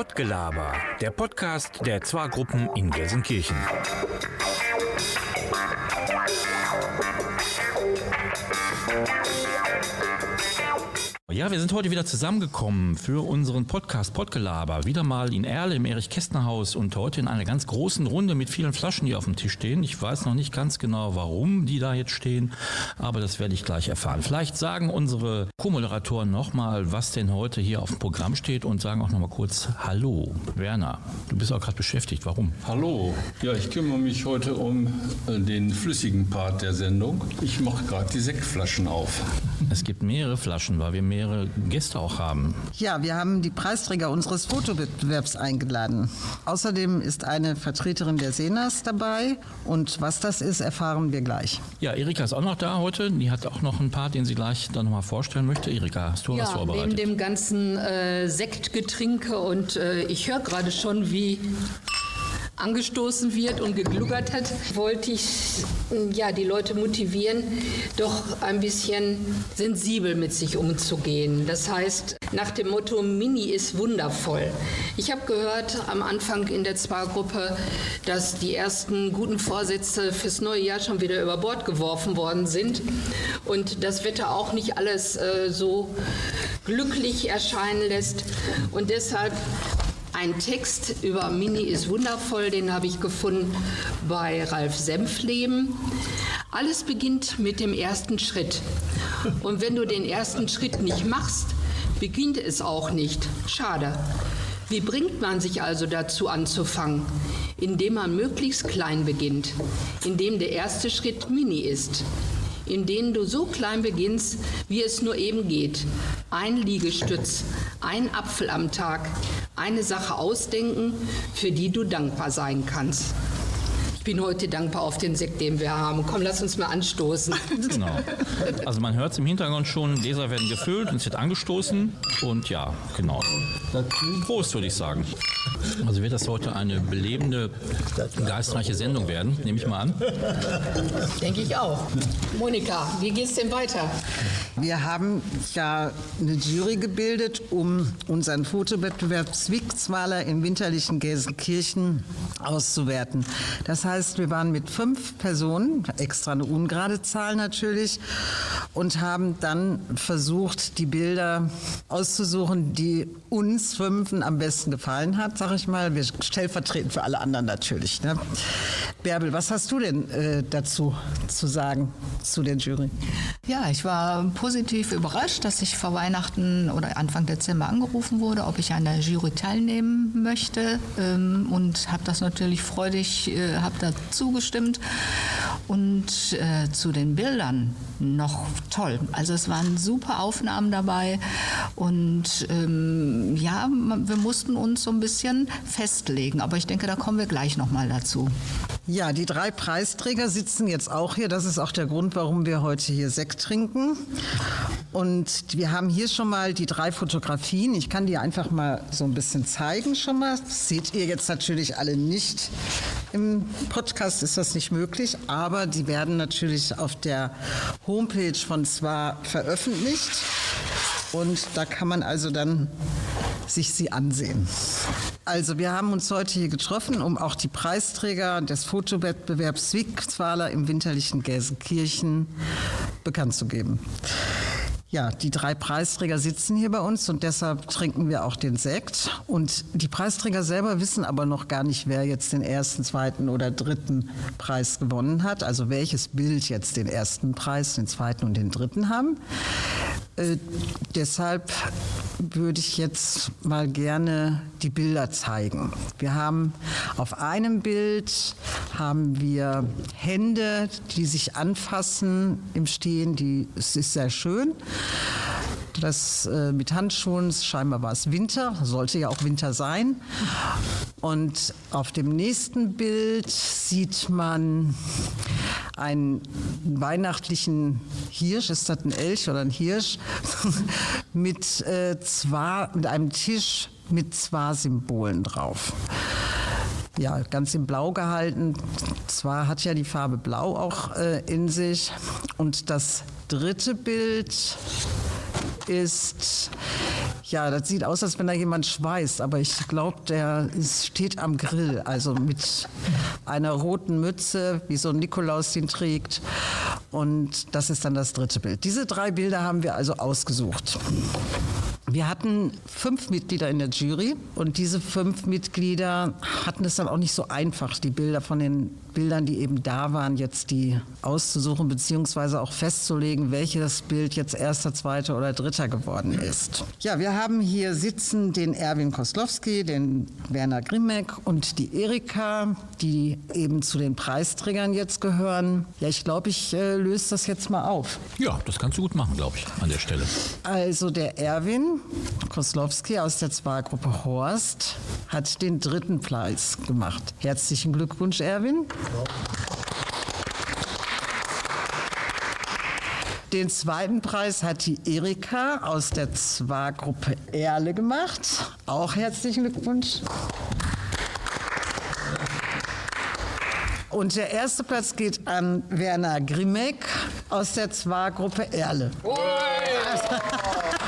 Pottgelaber, der Podcast der Zwa-Gruppen in Gelsenkirchen. Ja, wir sind heute wieder zusammengekommen für unseren Podcast Pottgelaber. Wieder mal in Erle im Erich-Kästner-Haus und heute in einer ganz großen Runde mit vielen Flaschen, die auf dem Tisch stehen. Ich weiß noch nicht ganz genau, warum die da jetzt stehen, aber das werde ich gleich erfahren. Vielleicht sagen unsere Co-Moderatoren nochmal, was denn heute hier auf dem Programm steht und sagen auch nochmal kurz Hallo. Werner, du bist auch gerade beschäftigt. Warum? Hallo. Ja, ich kümmere mich heute um äh, den flüssigen Part der Sendung. Ich mache gerade die Sektflaschen auf. Es gibt mehrere Flaschen, weil wir mehrere mehrere Gäste auch haben. Ja, wir haben die Preisträger unseres Fotowettbewerbs eingeladen. Außerdem ist eine Vertreterin der Senas dabei und was das ist, erfahren wir gleich. Ja, Erika ist auch noch da heute. Die hat auch noch einen Part, den sie gleich dann nochmal vorstellen möchte. Erika, hast du ja, was vorbereitet? Neben dem ganzen äh, Sektgetrinke und äh, ich höre gerade schon, wie angestoßen wird und gegluckert hat, wollte ich ja, die Leute motivieren, doch ein bisschen sensibel mit sich umzugehen. Das heißt, nach dem Motto Mini ist wundervoll. Ich habe gehört am Anfang in der Zwar-Gruppe, dass die ersten guten Vorsätze fürs neue Jahr schon wieder über Bord geworfen worden sind und das Wetter auch nicht alles äh, so glücklich erscheinen lässt. Und deshalb ein Text über Mini ist wundervoll, den habe ich gefunden bei Ralf Senfleben. Alles beginnt mit dem ersten Schritt. Und wenn du den ersten Schritt nicht machst, beginnt es auch nicht. Schade. Wie bringt man sich also dazu anzufangen? Indem man möglichst klein beginnt, indem der erste Schritt Mini ist in denen du so klein beginnst, wie es nur eben geht. Ein Liegestütz, ein Apfel am Tag, eine Sache ausdenken, für die du dankbar sein kannst. Ich bin heute dankbar auf den Sekt, den wir haben. Komm, lass uns mal anstoßen. Genau. Also man hört es im Hintergrund schon, Gläser werden gefüllt und es wird angestoßen. Und ja, genau. Prost, würde ich sagen. Also wird das heute eine belebende, geistreiche Sendung werden, nehme ich mal an. Denke ich auch. Monika, wie geht es denn weiter? Wir haben ja eine Jury gebildet, um unseren Fotowettbewerb Zwickzwaler im winterlichen Gelsenkirchen auszuwerten. Das heißt, wir waren mit fünf Personen, extra eine ungerade Zahl natürlich, und haben dann versucht, die Bilder auszusuchen, die uns fünfen am besten gefallen hat, sag ich mal. Wir stellvertretend für alle anderen natürlich. Ne? Bärbel, was hast du denn äh, dazu zu sagen zu der Jury? Ja, ich war positiv überrascht, dass ich vor Weihnachten oder Anfang Dezember angerufen wurde, ob ich an der Jury teilnehmen möchte ähm, und habe das natürlich freudig, äh, habe da zugestimmt. Und äh, zu den Bildern noch toll. Also es waren super Aufnahmen dabei und ähm, ja, wir mussten uns so ein bisschen festlegen. Aber ich denke, da kommen wir gleich nochmal dazu. Ja, die drei Preisträger sitzen jetzt auch hier. Das ist auch der Grund, warum wir heute hier Sekt trinken. Und wir haben hier schon mal die drei Fotografien. Ich kann die einfach mal so ein bisschen zeigen schon mal. Das seht ihr jetzt natürlich alle nicht. Im Podcast ist das nicht möglich, aber die werden natürlich auf der Homepage von zwar veröffentlicht. Und da kann man also dann sich sie ansehen. Also wir haben uns heute hier getroffen, um auch die Preisträger des Fotowettbewerbs Zwickzwaler im winterlichen Gelsenkirchen bekannt zu geben. Ja, die drei Preisträger sitzen hier bei uns und deshalb trinken wir auch den Sekt. Und die Preisträger selber wissen aber noch gar nicht, wer jetzt den ersten, zweiten oder dritten Preis gewonnen hat. Also welches Bild jetzt den ersten Preis, den zweiten und den dritten haben. Äh, deshalb würde ich jetzt mal gerne die Bilder zeigen. Wir haben auf einem Bild haben wir Hände, die sich anfassen im Stehen. Die, es ist sehr schön. Das äh, mit Handschuhen, scheinbar war es Winter, sollte ja auch Winter sein. Und auf dem nächsten Bild sieht man einen weihnachtlichen Hirsch, ist das ein Elch oder ein Hirsch, mit, äh, zwar, mit einem Tisch mit zwei Symbolen drauf. Ja, ganz in Blau gehalten. Zwar hat ja die Farbe Blau auch äh, in sich. Und das dritte Bild ist Ja, das sieht aus, als wenn da jemand schweißt, aber ich glaube, der ist, steht am Grill, also mit einer roten Mütze, wie so ein Nikolaus den trägt. Und das ist dann das dritte Bild. Diese drei Bilder haben wir also ausgesucht. Wir hatten fünf Mitglieder in der Jury und diese fünf Mitglieder hatten es dann auch nicht so einfach, die Bilder von den Bildern, die eben da waren, jetzt die auszusuchen beziehungsweise auch festzulegen, welches Bild jetzt erster, zweiter oder dritter geworden ist. Ja, wir haben hier sitzen den Erwin Koslowski, den Werner Grimmeck und die Erika, die eben zu den Preisträgern jetzt gehören. Ja, ich glaube, ich äh, löse das jetzt mal auf. Ja, das kannst du gut machen, glaube ich, an der Stelle. Also der Erwin Koslowski aus der Zwargruppe Horst hat den dritten Preis gemacht. Herzlichen Glückwunsch, Erwin. Den zweiten Preis hat die Erika aus der Zwargruppe Erle gemacht. Auch herzlichen Glückwunsch. Und der erste Platz geht an Werner Grimmeck aus der Zwargruppe Erle. Ja,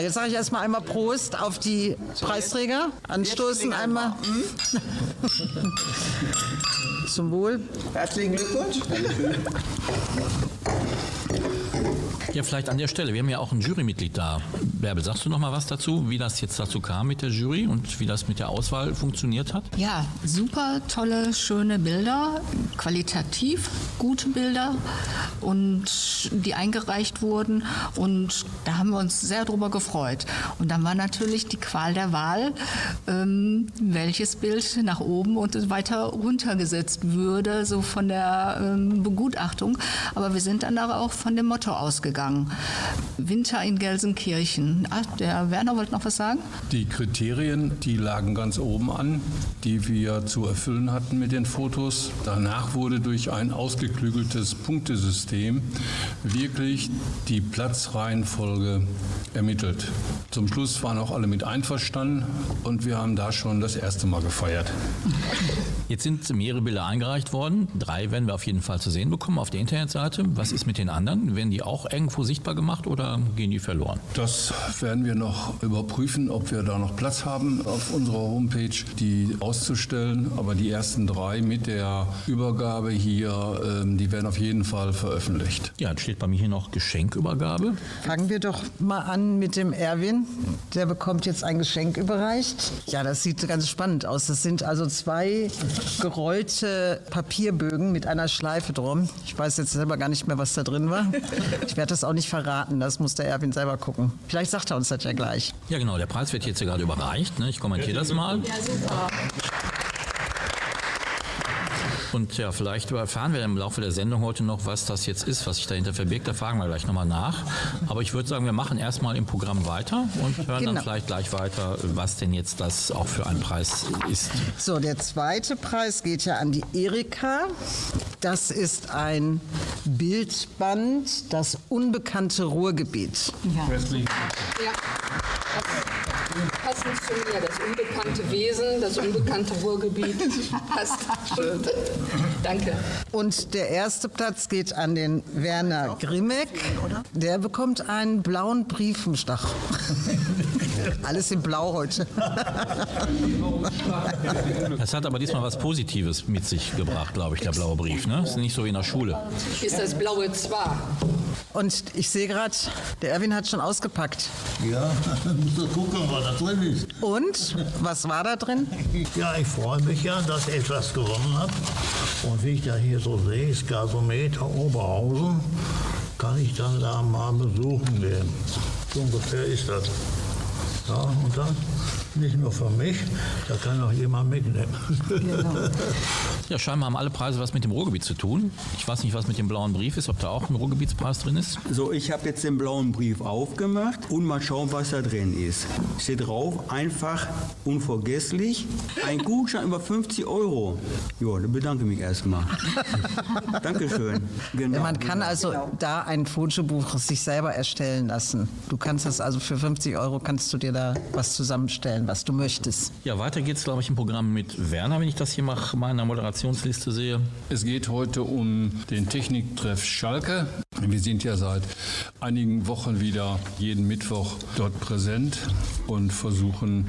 jetzt sage ich erstmal einmal Prost auf die Preisträger. Anstoßen einmal. Zum Wohl. Herzlichen Glückwunsch. Ja, vielleicht an der Stelle. Wir haben ja auch ein Jurymitglied da. Bärbel, sagst du noch mal was dazu, wie das jetzt dazu kam mit der Jury und wie das mit der Auswahl funktioniert hat? Ja, super tolle, schöne Bilder, qualitativ gute Bilder und die eingereicht wurden und da haben wir uns sehr drüber gefreut. Und dann war natürlich die Qual der Wahl, ähm, welches Bild nach oben und weiter runtergesetzt würde, so von der ähm, Begutachtung. Aber wir sind dann auch von dem Motto ausgegangen. Winter in Gelsenkirchen. Ah, der Werner wollte noch was sagen? Die Kriterien, die lagen ganz oben an, die wir zu erfüllen hatten mit den Fotos. Danach wurde durch ein ausgeklügeltes Punktesystem wirklich die Platzreihenfolge ermittelt. Zum Schluss waren auch alle mit einverstanden und wir haben da schon das erste Mal gefeiert. Jetzt sind mehrere Bilder eingereicht worden. Drei werden wir auf jeden Fall zu sehen bekommen auf der Internetseite. Was ist mit den anderen? Werden die auch irgendwo sichtbar gemacht oder gehen die verloren? Das werden wir noch überprüfen, ob wir da noch Platz haben auf unserer Homepage, die auszustellen. Aber die ersten drei mit der Übergabe hier, ähm, die werden auf jeden Fall veröffentlicht. Ja, jetzt steht bei mir hier noch Geschenkübergabe. Fangen wir doch mal an mit dem Erwin. Der bekommt jetzt ein Geschenk überreicht. Ja, das sieht ganz spannend aus. Das sind also zwei gerollte Papierbögen mit einer Schleife drum. Ich weiß jetzt selber gar nicht mehr, was da drin war. Ich werde das auch nicht verraten. Das muss der Erwin selber gucken. Vielleicht sagt er uns das ja gleich. Ja, genau. Der Preis wird jetzt hier gerade überreicht. Ne? Ich kommentiere das mal. Ja, super. Und ja, vielleicht erfahren wir im Laufe der Sendung heute noch, was das jetzt ist, was sich dahinter verbirgt. Da fragen wir gleich nochmal nach. Aber ich würde sagen, wir machen erstmal im Programm weiter und hören Genau. dann vielleicht gleich weiter, was denn jetzt das auch für ein Preis ist. So, der zweite Preis geht ja an die Erika. Das ist ein Bildband, das unbekannte Ruhrgebiet. Ja. Passend zu mir, das unbekannte Wesen, das unbekannte Ruhrgebiet. Passt. Danke. Und der erste Platz geht an den Werner Grimmeck. Der bekommt einen blauen Briefenstach. Alles in Blau heute. Das hat aber diesmal was Positives mit sich gebracht, glaube ich, der blaue Brief. Ne? Ist nicht so wie in der Schule. Ist das blaue Zwar. Und ich sehe gerade, der Erwin hat schon ausgepackt. Ja, musst du gucken, was da drin ist. Und was war da drin? Ja, ich freue mich ja, dass ich etwas gewonnen habe. Und wie ich da hier so sehe, ist Gasometer Oberhausen, kann ich dann da mal besuchen gehen. So ungefähr ist das. Ja, und dann nicht nur für mich, da kann auch jemand mitnehmen. Ja, scheinbar haben alle Preise was mit dem Ruhrgebiet zu tun. Ich weiß nicht, was mit dem blauen Brief ist, ob da auch ein Ruhrgebietspreis drin ist. So, ich habe jetzt den blauen Brief aufgemacht und mal schauen, was da drin ist. Steht drauf, einfach unvergesslich, ein Gutschein über 50 Euro. Ja, dann bedanke mich erstmal. Dankeschön. Genau. Man kann also da ein Fotobuch sich selber erstellen lassen. Du kannst das also für 50 Euro kannst du dir da was zusammenstellen, was du möchtest. Ja, weiter geht's, glaube ich, im Programm mit Werner, wenn ich das hier nach meiner Moderation Generationsliste sehe? Es geht heute um den Techniktreff Schalke. Wir sind ja seit einigen Wochen wieder jeden Mittwoch dort präsent und versuchen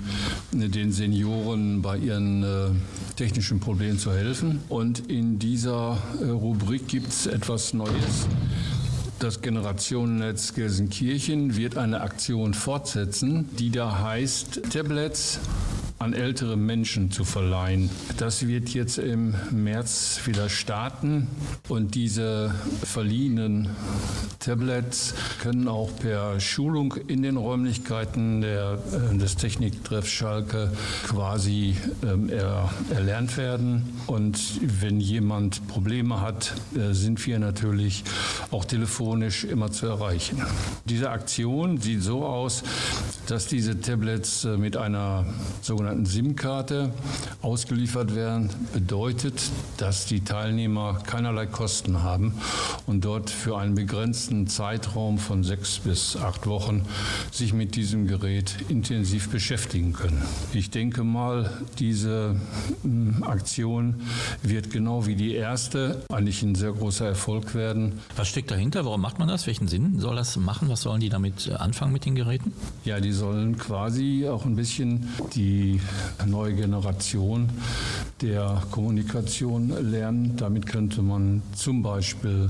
den Senioren bei ihren äh, technischen Problemen zu helfen. Und in dieser äh, Rubrik gibt es etwas Neues. Das Generationennetz Gelsenkirchen wird eine Aktion fortsetzen, die da heißt Tablets an ältere Menschen zu verleihen. Das wird jetzt im März wieder starten und diese verliehenen Tablets können auch per Schulung in den Räumlichkeiten der, äh, des Techniktreffs Schalke quasi ähm, er, erlernt werden. Und wenn jemand Probleme hat, äh, sind wir natürlich auch telefonisch immer zu erreichen. Diese Aktion sieht so aus, dass diese Tablets äh, mit einer sogenannten sogenannten SIM-Karte ausgeliefert werden, bedeutet, dass die Teilnehmer keinerlei Kosten haben und dort für einen begrenzten Zeitraum von sechs bis acht Wochen sich mit diesem Gerät intensiv beschäftigen können. Ich denke mal, diese hm, Aktion wird genau wie die erste eigentlich ein sehr großer Erfolg werden. Was steckt dahinter? Warum macht man das? Welchen Sinn soll das machen? Was sollen die damit anfangen mit den Geräten? Ja, die sollen quasi auch ein bisschen die neue Generation der Kommunikation lernen. Damit könnte man zum Beispiel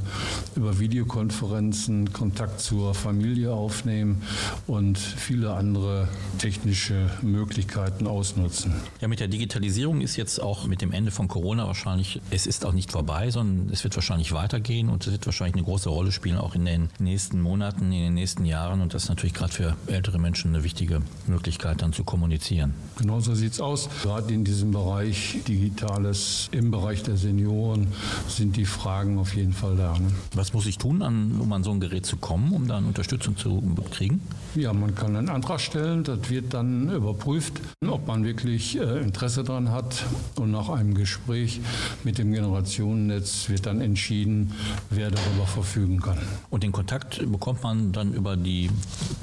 über Videokonferenzen Kontakt zur Familie aufnehmen und viele andere technische Möglichkeiten ausnutzen. Ja, mit der Digitalisierung ist jetzt auch mit dem Ende von Corona wahrscheinlich, es ist auch nicht vorbei, sondern es wird wahrscheinlich weitergehen und es wird wahrscheinlich eine große Rolle spielen, auch in den nächsten Monaten, in den nächsten Jahren. Und das ist natürlich gerade für ältere Menschen eine wichtige Möglichkeit, dann zu kommunizieren. Genauso so sieht es aus. Gerade in diesem Bereich Digitales, im Bereich der Senioren sind die Fragen auf jeden Fall da. Ne? Was muss ich tun, um an so ein Gerät zu kommen, um dann Unterstützung zu kriegen? Ja, man kann einen Antrag stellen. Das wird dann überprüft, ob man wirklich äh, Interesse daran hat. Und nach einem Gespräch mit dem Generationennetz wird dann entschieden, wer darüber verfügen kann. Und den Kontakt bekommt man dann über die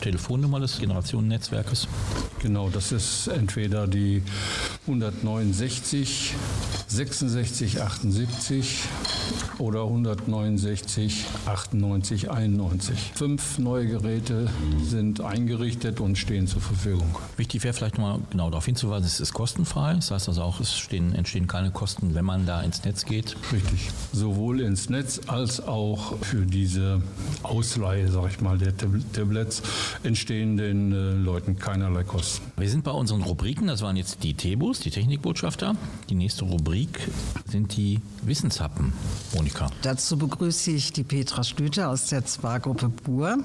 Telefonnummer des Generationennetzwerkes? Genau, das ist entweder die die 169 66 78 oder 169 98 91. Fünf neue Geräte sind eingerichtet und stehen zur Verfügung. Wichtig wäre vielleicht nochmal genau darauf hinzuweisen, es ist kostenfrei. Das heißt also auch, es stehen, entstehen keine Kosten, wenn man da ins Netz geht. Richtig. Sowohl ins Netz als auch für diese Ausleihe, sag ich mal, der Tablets entstehen den äh, Leuten keinerlei Kosten. Wir sind bei unseren Rubriken, das waren jetzt die Tebus, die Technikbotschafter. Die nächste Rubrik sind die Wissenshappen. Monika. Dazu begrüße ich die Petra Stüter aus der Zwargruppe Bur.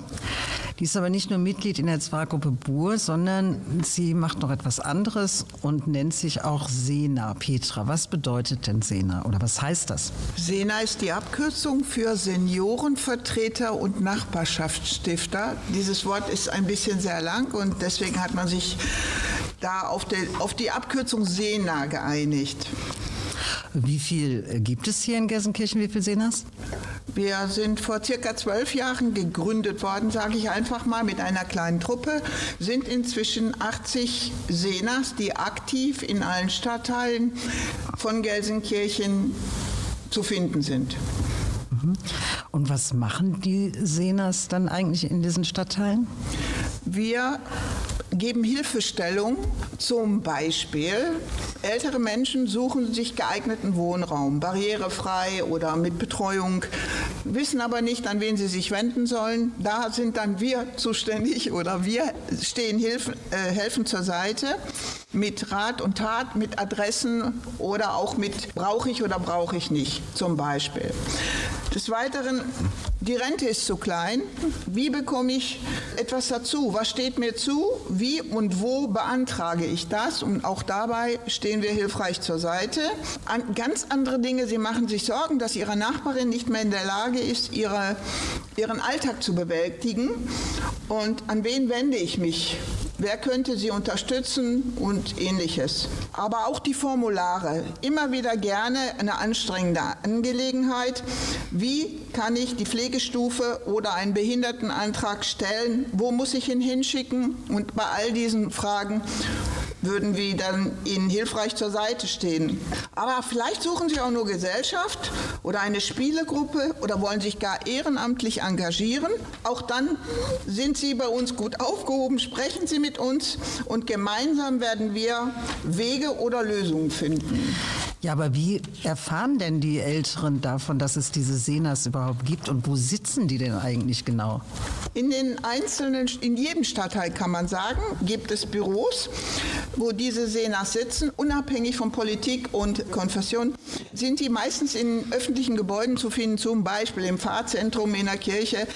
Die ist aber nicht nur Mitglied in der Zwargruppe Bur, sondern sie macht noch etwas anderes und nennt sich auch Sena. Petra, was bedeutet denn Sena oder was heißt das? Sena ist die Abkürzung für Seniorenvertreter und Nachbarschaftsstifter. Dieses Wort ist ein bisschen sehr lang und deswegen hat man sich da auf, der, auf die Abkürzung Sena geeinigt. Wie viel gibt es hier in Gelsenkirchen? Wie viel Senas? Wir sind vor circa zwölf Jahren gegründet worden, sage ich einfach mal, mit einer kleinen Truppe. Sind inzwischen 80 Senas, die aktiv in allen Stadtteilen von Gelsenkirchen zu finden sind. Mhm. Und was machen die Senas dann eigentlich in diesen Stadtteilen? Wir geben Hilfestellung. Zum Beispiel, ältere Menschen suchen sich geeigneten Wohnraum, barrierefrei oder mit Betreuung, wissen aber nicht, an wen sie sich wenden sollen. Da sind dann wir zuständig oder wir stehen Hilf, äh, helfen zur Seite mit Rat und Tat, mit Adressen oder auch mit brauche ich oder brauche ich nicht zum Beispiel. Des Weiteren, die Rente ist zu klein. Wie bekomme ich etwas dazu? Was steht mir zu? Wie und wo beantrage ich das? Und auch dabei stehen wir hilfreich zur Seite. An ganz andere Dinge. Sie machen sich Sorgen, dass Ihre Nachbarin nicht mehr in der Lage ist, ihre, ihren Alltag zu bewältigen. Und an wen wende ich mich? Wer könnte sie unterstützen und ähnliches. Aber auch die Formulare. Immer wieder gerne eine anstrengende Angelegenheit. Wie kann ich die Pflegestufe oder einen Behindertenantrag stellen? Wo muss ich ihn hinschicken? Und bei all diesen Fragen würden wir dann Ihnen hilfreich zur Seite stehen. Aber vielleicht suchen Sie auch nur Gesellschaft oder eine Spielegruppe oder wollen sich gar ehrenamtlich engagieren. Auch dann sind Sie bei uns gut aufgehoben. Sprechen Sie mit uns und gemeinsam werden wir Wege oder Lösungen finden. Ja, aber wie erfahren denn die Älteren davon, dass es diese Senas überhaupt gibt? Und wo sitzen die denn eigentlich genau? In den einzelnen, in jedem Stadtteil kann man sagen, gibt es Büros, wo diese Senas sitzen, unabhängig von Politik und Konfession, sind die meistens in öffentlichen Gebäuden zu finden, zum Beispiel im Pfarrzentrum in der Kirche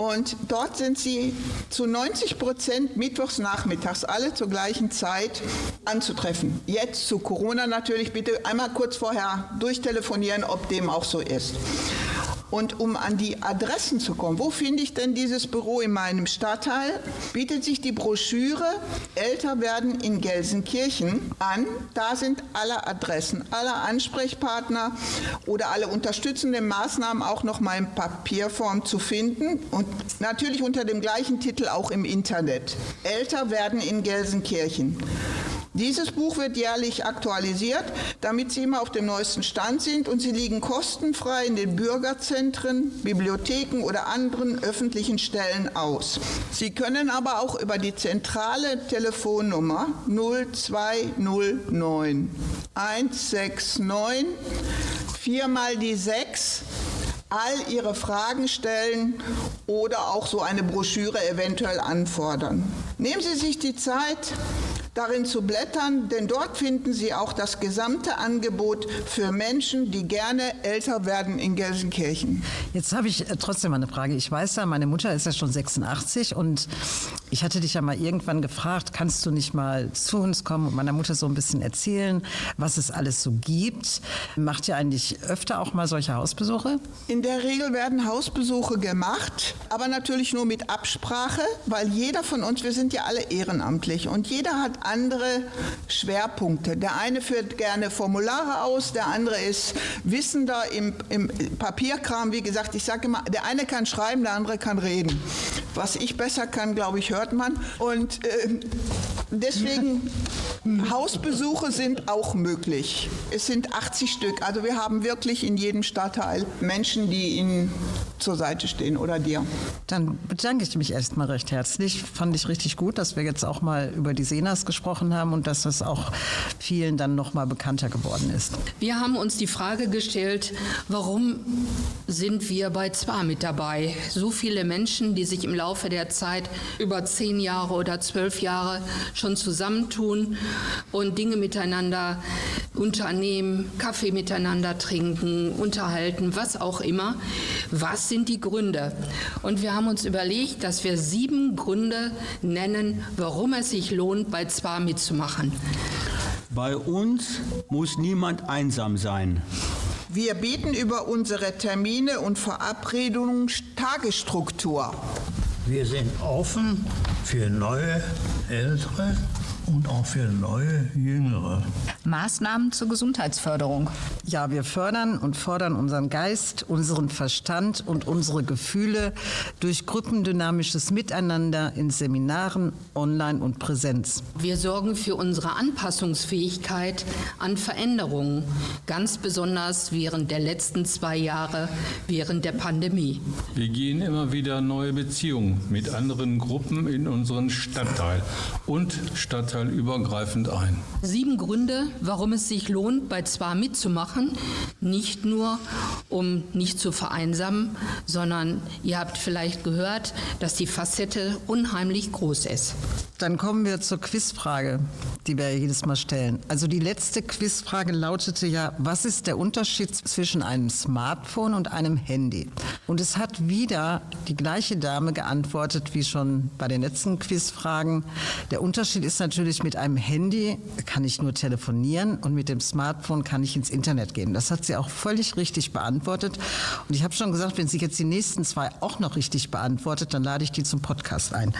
und dort sind sie zu 90 Prozent mittwochs nachmittags alle zur gleichen Zeit anzutreffen. Jetzt zu Corona natürlich bitte einmal kurz vorher durchtelefonieren, ob dem auch so ist. Und um an die Adressen zu kommen, wo finde ich denn dieses Büro in meinem Stadtteil, bietet sich die Broschüre Älter werden in Gelsenkirchen an. Da sind alle Adressen, alle Ansprechpartner oder alle unterstützenden Maßnahmen auch noch mal in Papierform zu finden und natürlich unter dem gleichen Titel auch im Internet. Älter werden in Gelsenkirchen. Dieses Buch wird jährlich aktualisiert, damit Sie immer auf dem neuesten Stand sind und sie liegen kostenfrei in den Bürgerzentren, Bibliotheken oder anderen öffentlichen Stellen aus. Sie können aber auch über die zentrale Telefonnummer 0209 169 viermal die 6 all Ihre Fragen stellen oder auch so eine Broschüre eventuell anfordern. Nehmen Sie sich die Zeit, darin zu blättern, denn dort finden Sie auch das gesamte Angebot für Menschen, die gerne älter werden in Gelsenkirchen. Jetzt habe ich äh, trotzdem mal eine Frage. Ich weiß ja, meine Mutter ist ja schon 86 und ich hatte dich ja mal irgendwann gefragt, kannst du nicht mal zu uns kommen und meiner Mutter so ein bisschen erzählen, was es alles so gibt? Macht ihr eigentlich öfter auch mal solche Hausbesuche? In der Regel werden Hausbesuche gemacht, aber natürlich nur mit Absprache, weil jeder von uns, wir sind ja alle ehrenamtlich und jeder hat andere Schwerpunkte. Der eine führt gerne Formulare aus, der andere ist wissender im, im Papierkram. Wie gesagt, ich sage immer, der eine kann schreiben, der andere kann reden. Was ich besser kann, glaube ich, hört man. Und äh, deswegen, Hausbesuche sind auch möglich. Es sind 80 Stück. Also wir haben wirklich in jedem Stadtteil Menschen, die Ihnen zur Seite stehen oder dir. Dann bedanke ich mich erstmal recht herzlich. Fand ich richtig gut, dass wir jetzt auch mal über die Senas gesprochen haben und dass das auch vielen dann noch mal bekannter geworden ist. Wir haben uns die Frage gestellt, warum sind wir bei ZWA mit dabei? So viele Menschen, die sich im Laufe der Zeit über zehn Jahre oder zwölf Jahre schon zusammentun und Dinge miteinander unternehmen, Kaffee miteinander trinken, unterhalten, was auch immer. Was sind die Gründe? Und wir haben uns überlegt, dass wir sieben Gründe nennen, warum es sich lohnt, bei ZWA mitzumachen. Bei uns muss niemand einsam sein. Wir bieten über unsere Termine und Verabredungen Tagesstruktur. Wir sind offen für neue, ältere und auch für neue, jüngere. Maßnahmen zur Gesundheitsförderung. Ja, wir fördern und fordern unseren Geist, unseren Verstand und unsere Gefühle durch gruppendynamisches Miteinander in Seminaren, online und Präsenz. Wir sorgen für unsere Anpassungsfähigkeit an Veränderungen, ganz besonders während der letzten zwei Jahre während der Pandemie. Wir gehen immer wieder neue Beziehungen mit anderen Gruppen in unseren Stadtteil und stadtteilübergreifend ein. Sieben Gründe, warum es sich lohnt, bei ZWA mitzumachen. Nicht nur, um nicht zu vereinsamen, sondern ihr habt vielleicht gehört, dass die Facette unheimlich groß ist. Dann kommen wir zur Quizfrage, die wir jedes Mal stellen. Also die letzte Quizfrage lautete ja, was ist der Unterschied zwischen einem Smartphone und einem Handy? Und es hat wieder die gleiche Dame geantwortet wie schon bei den letzten Quizfragen. Der Unterschied ist natürlich, mit einem Handy kann ich nur telefonieren und mit dem Smartphone kann ich ins Internet gehen. Das hat sie auch völlig richtig beantwortet. Und ich habe schon gesagt, wenn sie jetzt die nächsten zwei auch noch richtig beantwortet, dann lade ich die zum Podcast ein.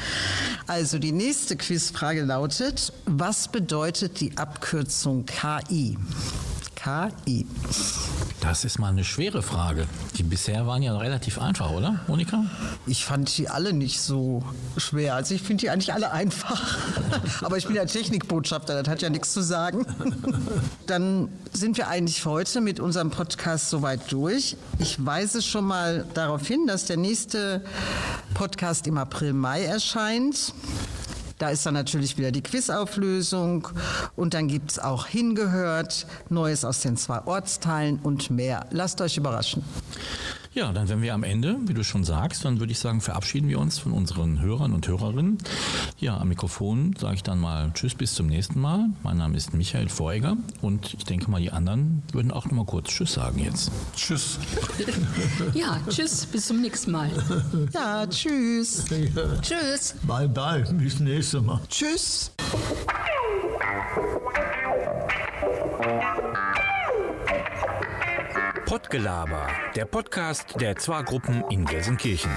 Also die nächste Quizfrage lautet, was bedeutet die Abkürzung KI? KI. Das ist mal eine schwere Frage. Die bisher waren ja relativ einfach, oder, Monika? Ich fand die alle nicht so schwer. Also ich finde die eigentlich alle einfach. Aber ich bin ja Technikbotschafter, das hat ja nichts zu sagen. Dann sind wir eigentlich für heute mit unserem Podcast soweit durch. Ich weise schon mal darauf hin, dass der nächste Podcast im April, Mai erscheint. Da ist dann natürlich wieder die Quizauflösung und dann gibt es auch Hingehört, Neues aus den zwei Ortsteilen und mehr. Lasst euch überraschen. Ja, dann wären wir am Ende, wie du schon sagst, dann würde ich sagen, verabschieden wir uns von unseren Hörern und Hörerinnen. Ja, am Mikrofon sage ich dann mal Tschüss, bis zum nächsten Mal. Mein Name ist Michael Feuger und ich denke mal, die anderen würden auch noch mal kurz Tschüss sagen jetzt. Tschüss. Ja, tschüss, bis zum nächsten Mal. Ja, tschüss. Tschüss. Bye bye, bis nächstes Mal. Tschüss. Pottgelaber, der Podcast der Zwar-Gruppen in Gelsenkirchen.